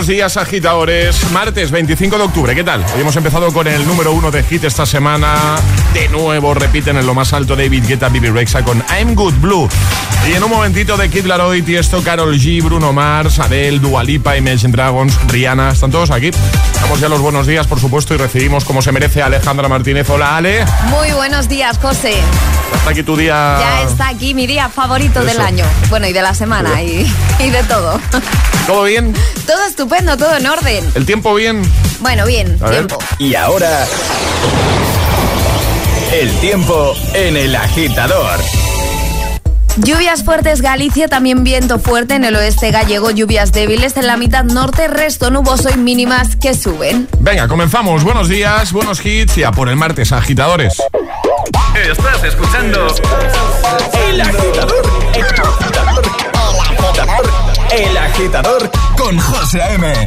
Buenos días, agitadores. Martes 25 de octubre, ¿qué tal? Hemos empezado con el número uno de hit esta semana. De nuevo repiten en lo más alto David Guetta, Bibi Rexa con I'm Good Blue. Y en un momentito de Kid Laroi, Tiesto, Carol G, Bruno Mars, Adele, Dua Lipa, Imagine Dragons, Rihanna. Están todos aquí. Damos ya los buenos días, por supuesto, y recibimos como se merece a Alejandra Martínez. Hola, Ale. Muy buenos días, José. Hasta aquí tu día. Ya está aquí mi día favorito del año. Bueno, y de la semana y, y de todo. ¿Todo bien? Todo estupendo, todo en orden. ¿El tiempo bien? Bueno, bien, A ver. tiempo. Y ahora, el tiempo en el agitador. Lluvias fuertes Galicia, también viento fuerte en el oeste gallego, lluvias débiles en la mitad norte, resto nuboso y mínimas que suben. Venga, comenzamos. Buenos días, buenos hits y a por el martes, agitadores. Estás escuchando El agitador. El agitador. El agitador. El agitador con José A.M.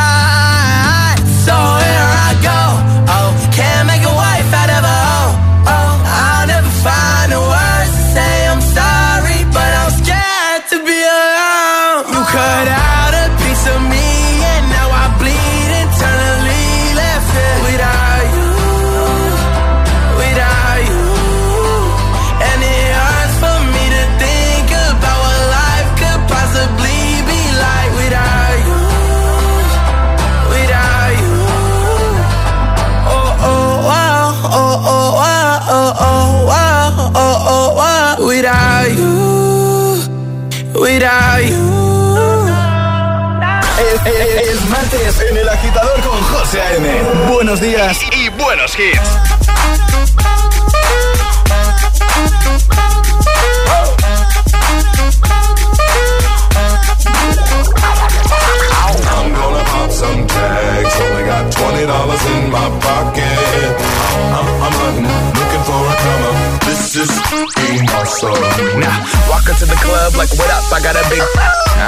Y, y. I'm gonna pop some tags. Only got twenty dollars in my pocket. I'm, I'm hunting, looking for a come up. This is being awesome. Now, walk into the club like, what up? I got a big.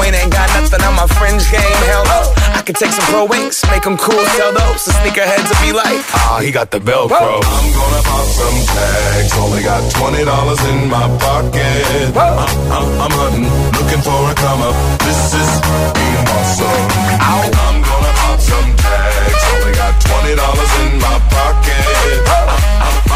Wayne ain't got nothing on my fringe game. Hell no. I could take some pro wings, make them cool, sell those. The sneakerheads will be like, ah, he got the Velcro. I'm gonna pop some tags. Only got twenty dollars in my pocket. I'm, I'm, I'm hunting, looking for a come up. This is being awesome. I'm gonna pop some tags. Only got twenty dollars in my pocket.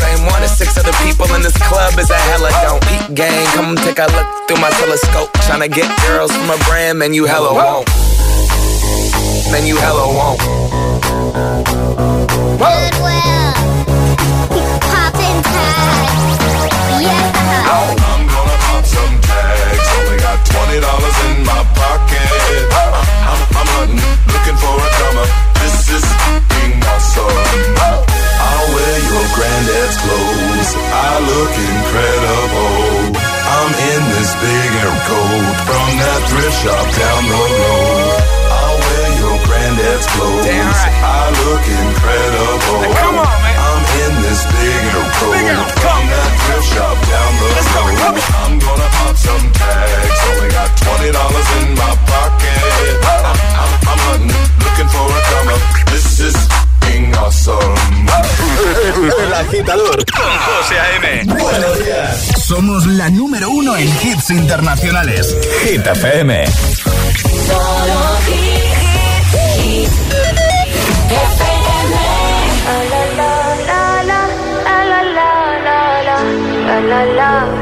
same one as six other people in this club is a hella don't. Peak gang, come take a look through my telescope. Tryna get girls from a brand, man, you hella won't. Man, you hella won't. Goodwill. Thrift shop down the road. I'll wear your granddad's clothes. Damn right. I look incredible. Hey, come on, man. I'm in this bigger coat. Bigger. From that thrift shop down the Let's road. come on. I'm gonna pop some tags. Only got twenty dollars in my pocket. I'm, I'm, I'm hunting, looking for a come up. This is awesome. El agitador con José A.M. Buenos días. Somos la número uno en hits internacionales. Hit FM. Solo hit, hit, FM. La la la la la la la la la la la la la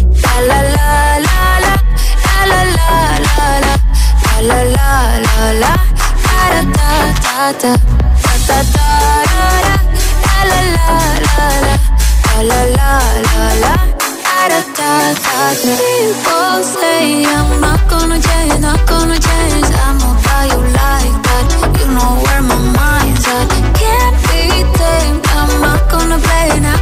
La la la la la, la la la la la, la la da da da da da, la la la la la, la la la la la. People say I'm not gonna change, not gonna change. I know how you like that. You know where my mind's at. Can't be tamed. I'm not gonna play, not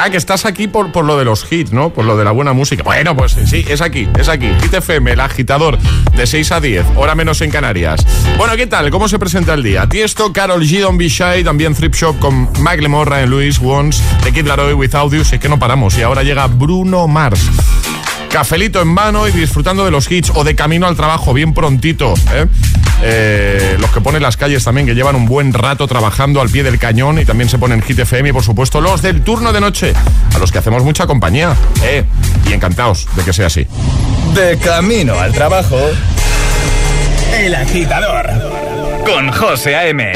Ah, que estás aquí por, por lo de los hits, ¿no? Por lo de la buena música. Bueno, pues sí, es aquí, es aquí. Hit FM, el agitador, de 6 a 10, hora menos en Canarias. Bueno, ¿qué tal? ¿Cómo se presenta el día? Tiesto, Carol G, Don't Be Shy, también Thrift Shop con Mike Lemore, Ryan Lewis, Wons, The Kid Laroi, Without You, es que no paramos. Y ahora llega Bruno Mars. Cafelito en mano y disfrutando de los hits o de camino al trabajo, bien prontito. ¿eh? Eh, los que ponen las calles también, que llevan un buen rato trabajando al pie del cañón y también se ponen Hit FM y por supuesto los del turno de noche, a los que hacemos mucha compañía. ¿eh? Y encantados de que sea así. De camino al trabajo. El agitador. Con José A.M.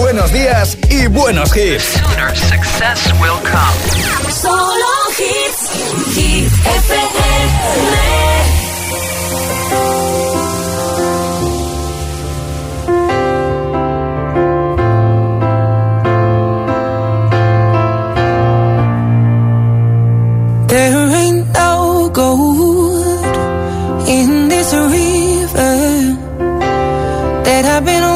Buenos días y buenos hits. Solo hits. There ain't no gold in this river that I've been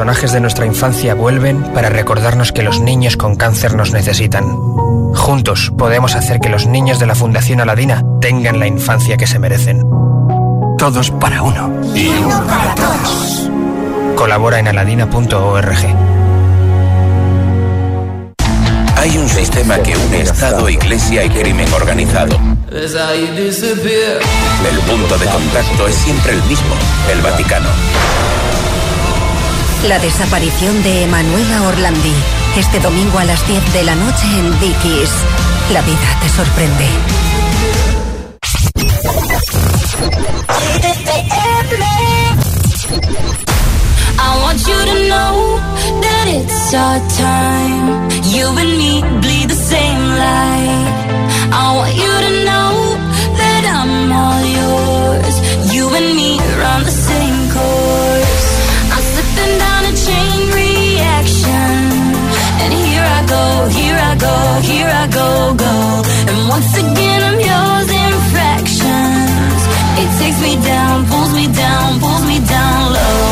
personajes de nuestra infancia vuelven para recordarnos que los niños con cáncer nos necesitan. Juntos podemos hacer que los niños de la Fundación Aladina tengan la infancia que se merecen. Todos para uno. Y uno para todos. Colabora en aladina.org. Hay un sistema que une Estado, Iglesia y crimen organizado. El punto de contacto es siempre el mismo, el Vaticano. La desaparición de Emanuela Orlandi. Este domingo a las 10 de la noche en Dickies. La vida te sorprende. I want you to know that it's our time. You and me bleed the same light. I want you to know that I'm all yours. You and me run the go, here I go, here I go, go. And once again I'm yours in fractions. It takes me down, pulls me down, pulls me down low.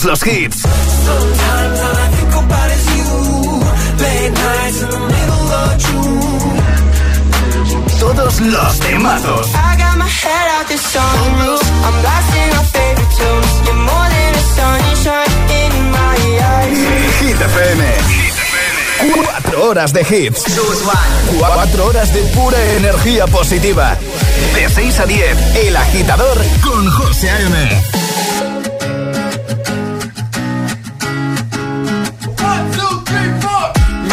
Todos los hits. Todos los temazos. Hit FM. Cuatro horas de hits. Cuatro horas de pura energía positiva. De 6 a 10, El Agitador con José A.M.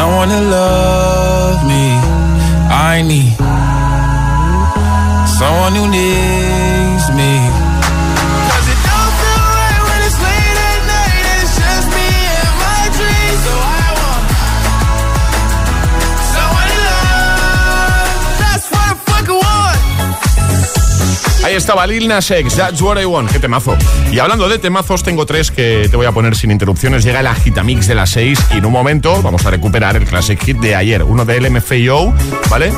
someone to love me. I need someone who needs Estaba Lil Nas X, That's What I Want, qué temazo. Y hablando de temazos, tengo tres que te voy a poner sin interrupciones. Llega el Agitamix de las 6 y en un momento vamos a recuperar el Classic Hit de ayer, uno de LMFAO, ¿vale?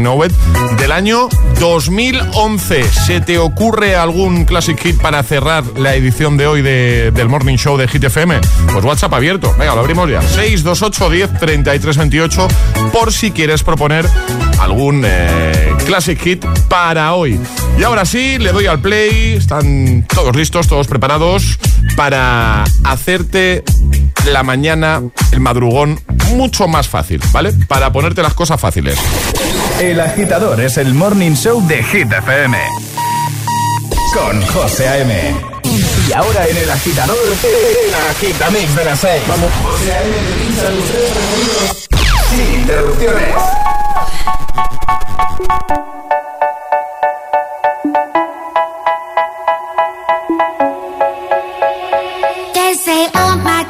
Know It, del año 2011. ¿Se te ocurre algún Classic Hit para cerrar la edición de hoy de- del Morning Show de Hit FM? Pues WhatsApp abierto, venga, lo abrimos ya. 628 10 33 28 por si quieres proponer algún eh, Classic Hit para hoy. Y ahora sí, le doy al play. Están todos listos, todos preparados para hacerte la mañana, el madrugón, mucho más fácil, ¿vale? Para ponerte las cosas fáciles. El agitador es el morning show de Hit FM. Con José A.M. Y ahora en el agitador, el agitamix de las 6. Vamos. José A.M. sin interrupciones. They say, oh my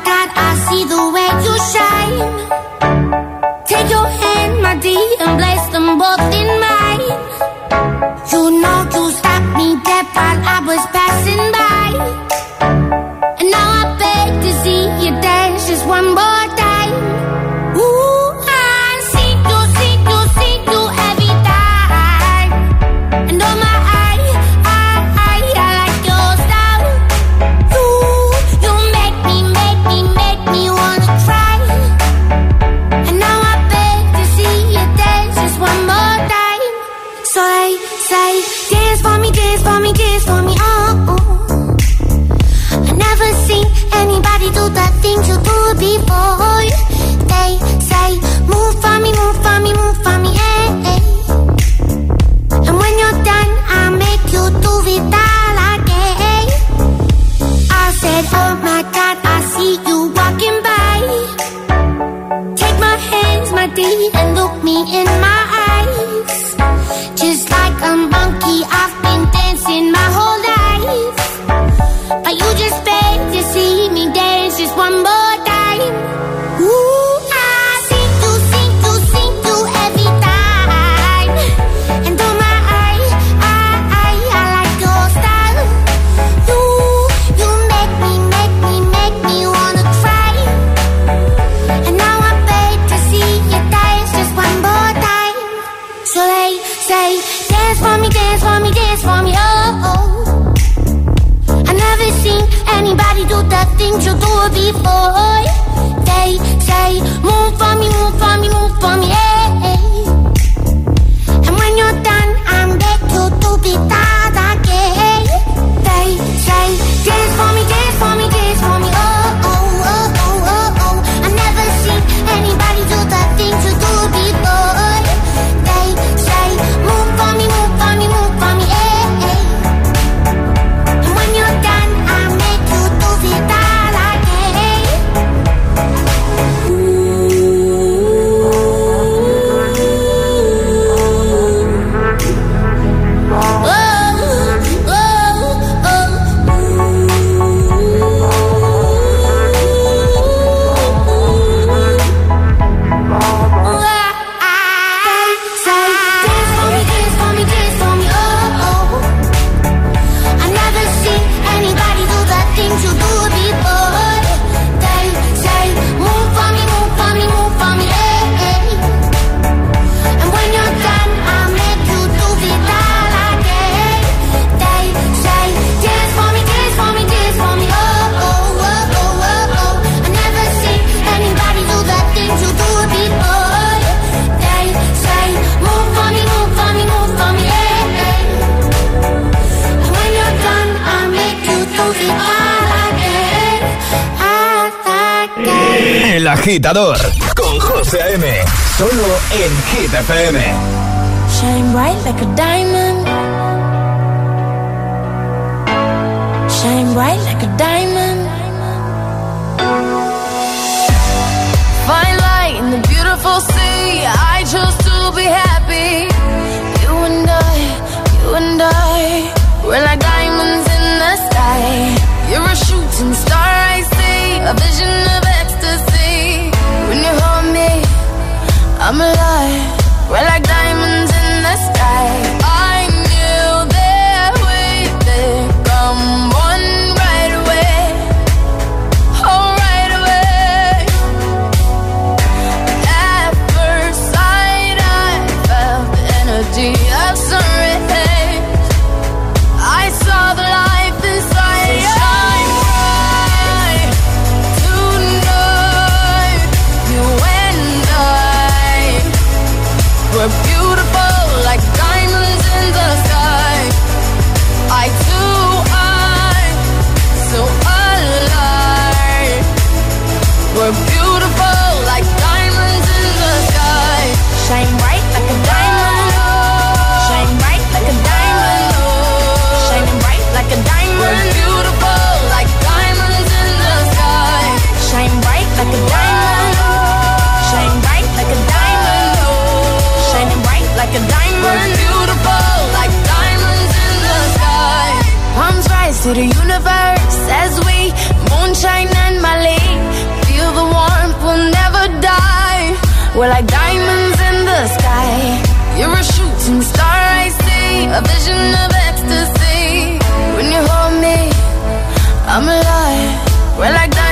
agitador con José M. Solo en Hit FM. Shine bright like a diamond. Shine bright We're like diamonds in the sky. You're a shooting star, I see. A vision of ecstasy. When you hold me, I'm alive. We're like diamonds.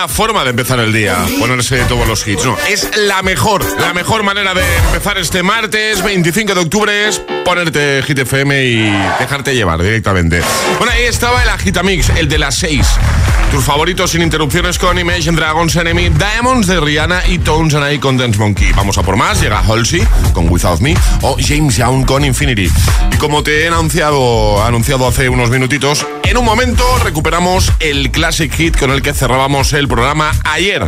buena forma de empezar el día, ponerse todos los hits, no. Es la mejor, la mejor manera de empezar este martes 25 de octubre es ponerte Hit FM y dejarte llevar directamente. Bueno, ahí estaba el Agitamix, el de las 6. Tus favoritos sin interrupciones con Imagine Dragons Enemy, Diamonds de Rihanna y Tones and I con Dance Monkey. Vamos a por más, llega Halsey con Without Me o James Young con Infinity. Y como te he anunciado, anunciado hace unos minutitos, en un momento recuperamos el Classic Hit con el que cerrábamos el programa ayer.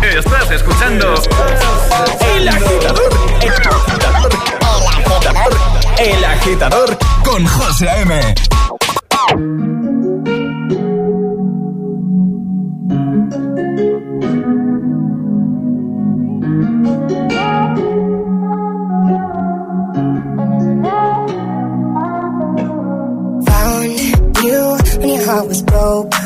Estás escuchando El Agitador. El Agitador. El Agitador. Con José A.M. Found you when your heart was broke.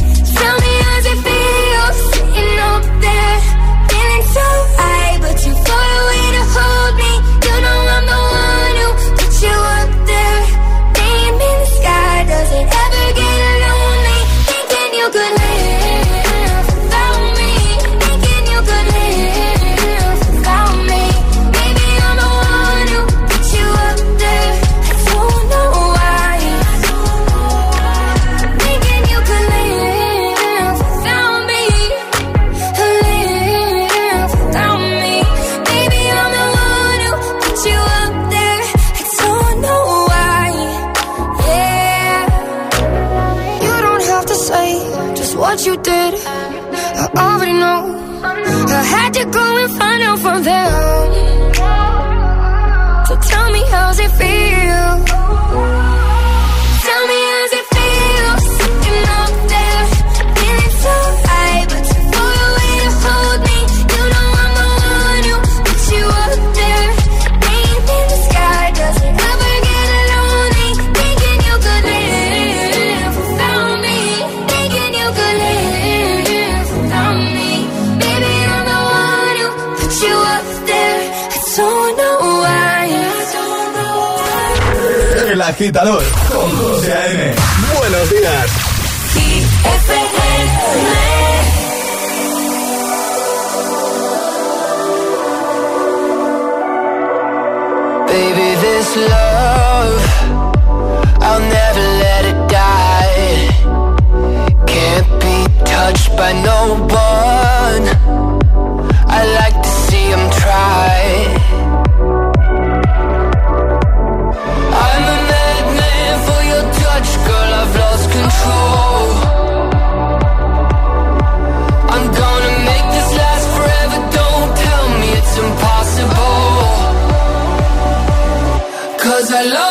Down. agitador con José A.M. Buenos días. Baby, this love, I'll never let it die. Can't be touched by no one. alone.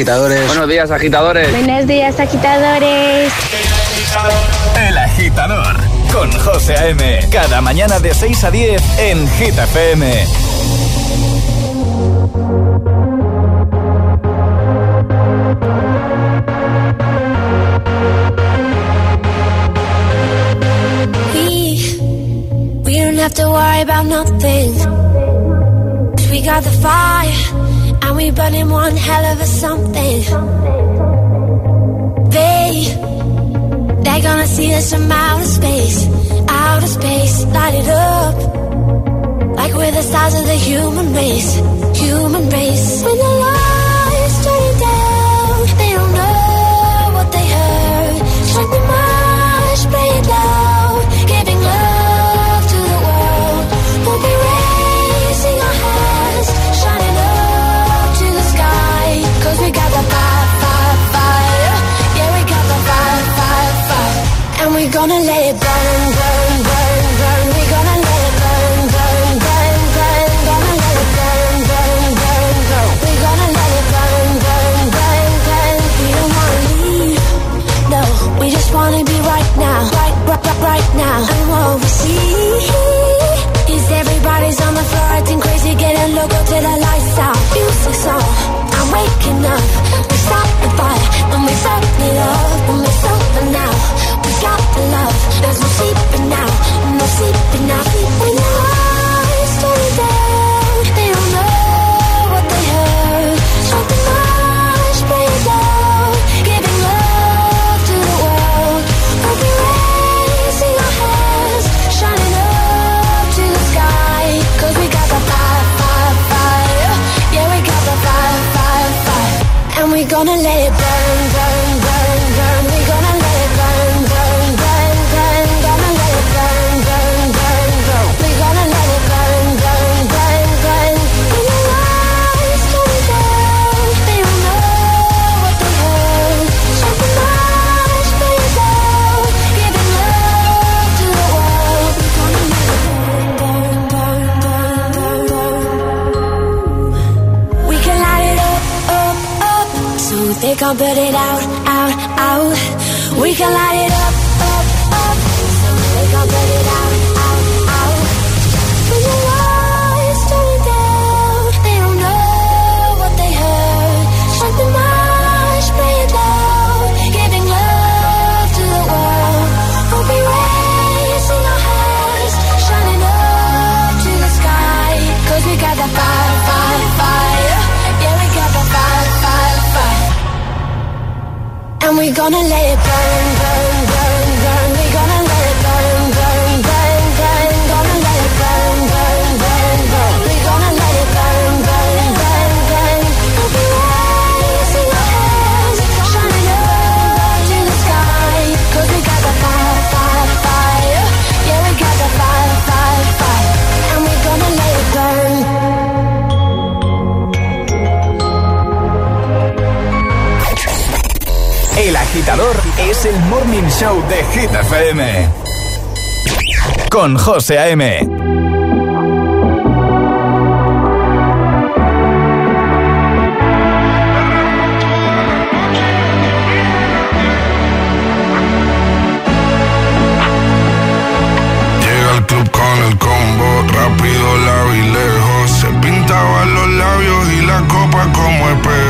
Buenos días, agitadores. Buenos días, agitadores. El agitador con José A.M. Cada mañana de 6 a 10 en Hit We, we don't have to worry about nothing. We got the fire. we burning one hell of a something. They, they're gonna see us from outer space, outer space, light it up. Like we're the stars of the human race, human race. When the gonna let it burn, burn, burn, burn. We gonna let it burn, burn, burn, burn. Gonna let it burn, burn, burn, burn. We gonna let it burn, burn, burn, burn. We don't wanna leave, no. We just wanna be right now, right, right, right, now. And what we see is everybody's on the floor acting crazy, getting loco till the lights out. Music's on, I'm waking up. We stop the fire and we fuck it up. burn it out, out, out. We can light it gonna let it es el Morning Show de Hit FM. Con José A.M. Llega al club con el combo, rápido, la y lejos. Se pintaban los labios y la copa como espejo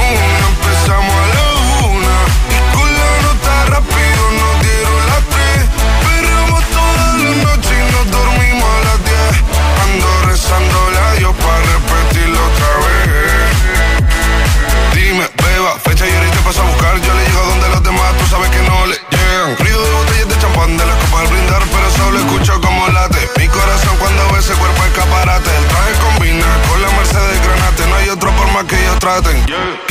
Straten. Yeah.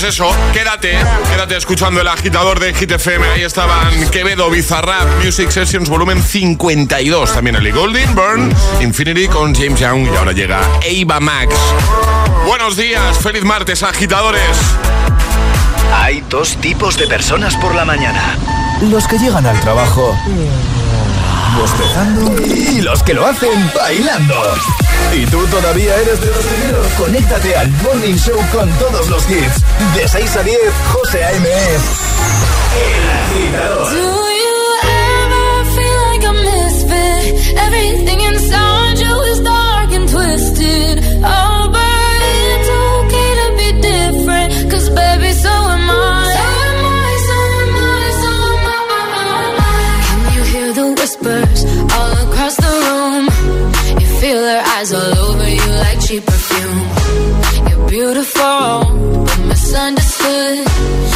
Pues eso, quédate, quédate escuchando el agitador de Hit FM. Ahí estaban Quevedo, Bizarrap, Music Sessions, volumen 52. También Ellie Golding, Burn, Infinity con James Young. Y ahora llega Ava Max. Buenos días, feliz martes, agitadores. Hay dos tipos de personas por la mañana. Los que llegan al trabajo bostezando y los que lo hacen bailando. Y tú todavía eres de los primeros. Conéctate al Morning Show con todos los hits. De 6 a 10, José A.M. El agitador. Do you ever feel like a misfit? Everything inside you is dark and twisted. Whispers all across the room? You feel their eyes all over you like cheap perfume. You're beautiful, but misunderstood.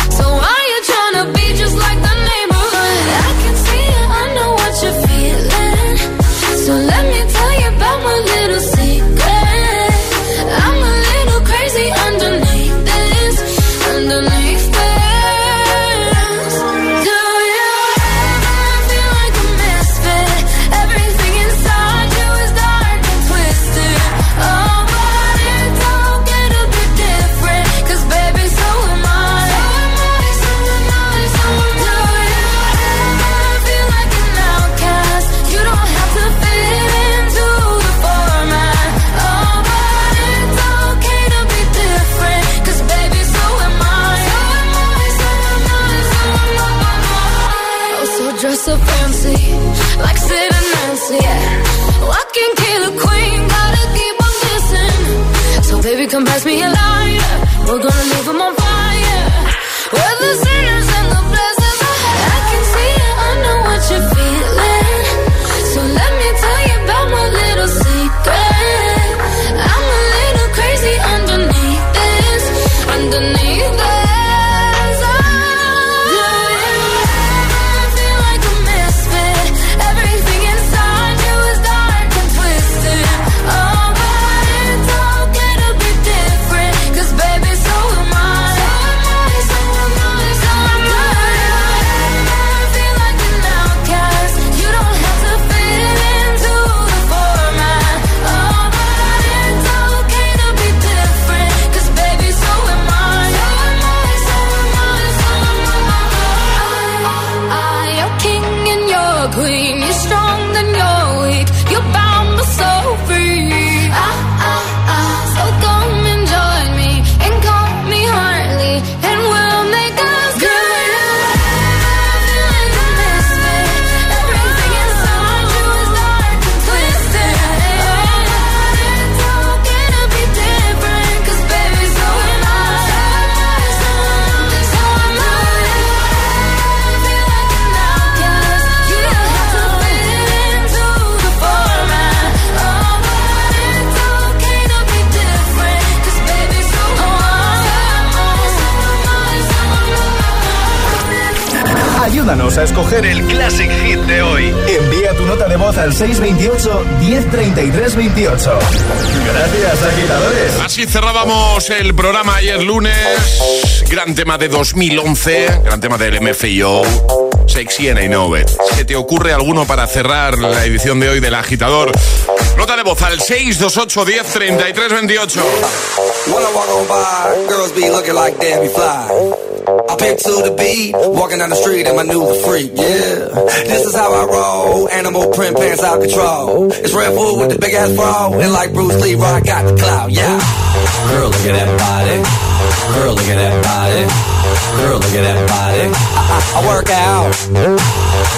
28. Gracias, agitadores. Así cerrábamos el programa ayer lunes. Gran tema de 2011, gran tema del MFIO. Sexy and I Know It. ¿Se te ocurre alguno para cerrar la edición de hoy del agitador? Nota de voz al 628 10 33 28. I walk on by, girls be looking like Debbie Fly. I pick to the beat, walking down the street in my new freak, yeah. This is how I roll, animal print pants out control. It's Red Bull with the big ass bra, and like Bruce Lee, I got the clout, yeah. Girl, look at that body. Girl, look at that body. Girl, look at that body. I, I, I work out.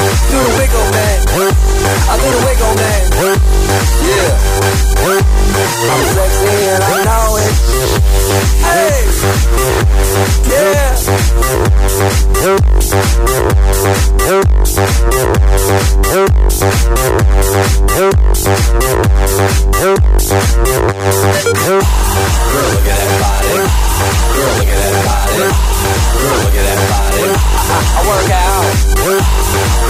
Do the wiggle, man. I do the wiggle, man. Yeah. I'm sexy and I know it. Hey. Yeah. Girl, look at that body. Girl, look at that body. Girl, look at that body. I, work out.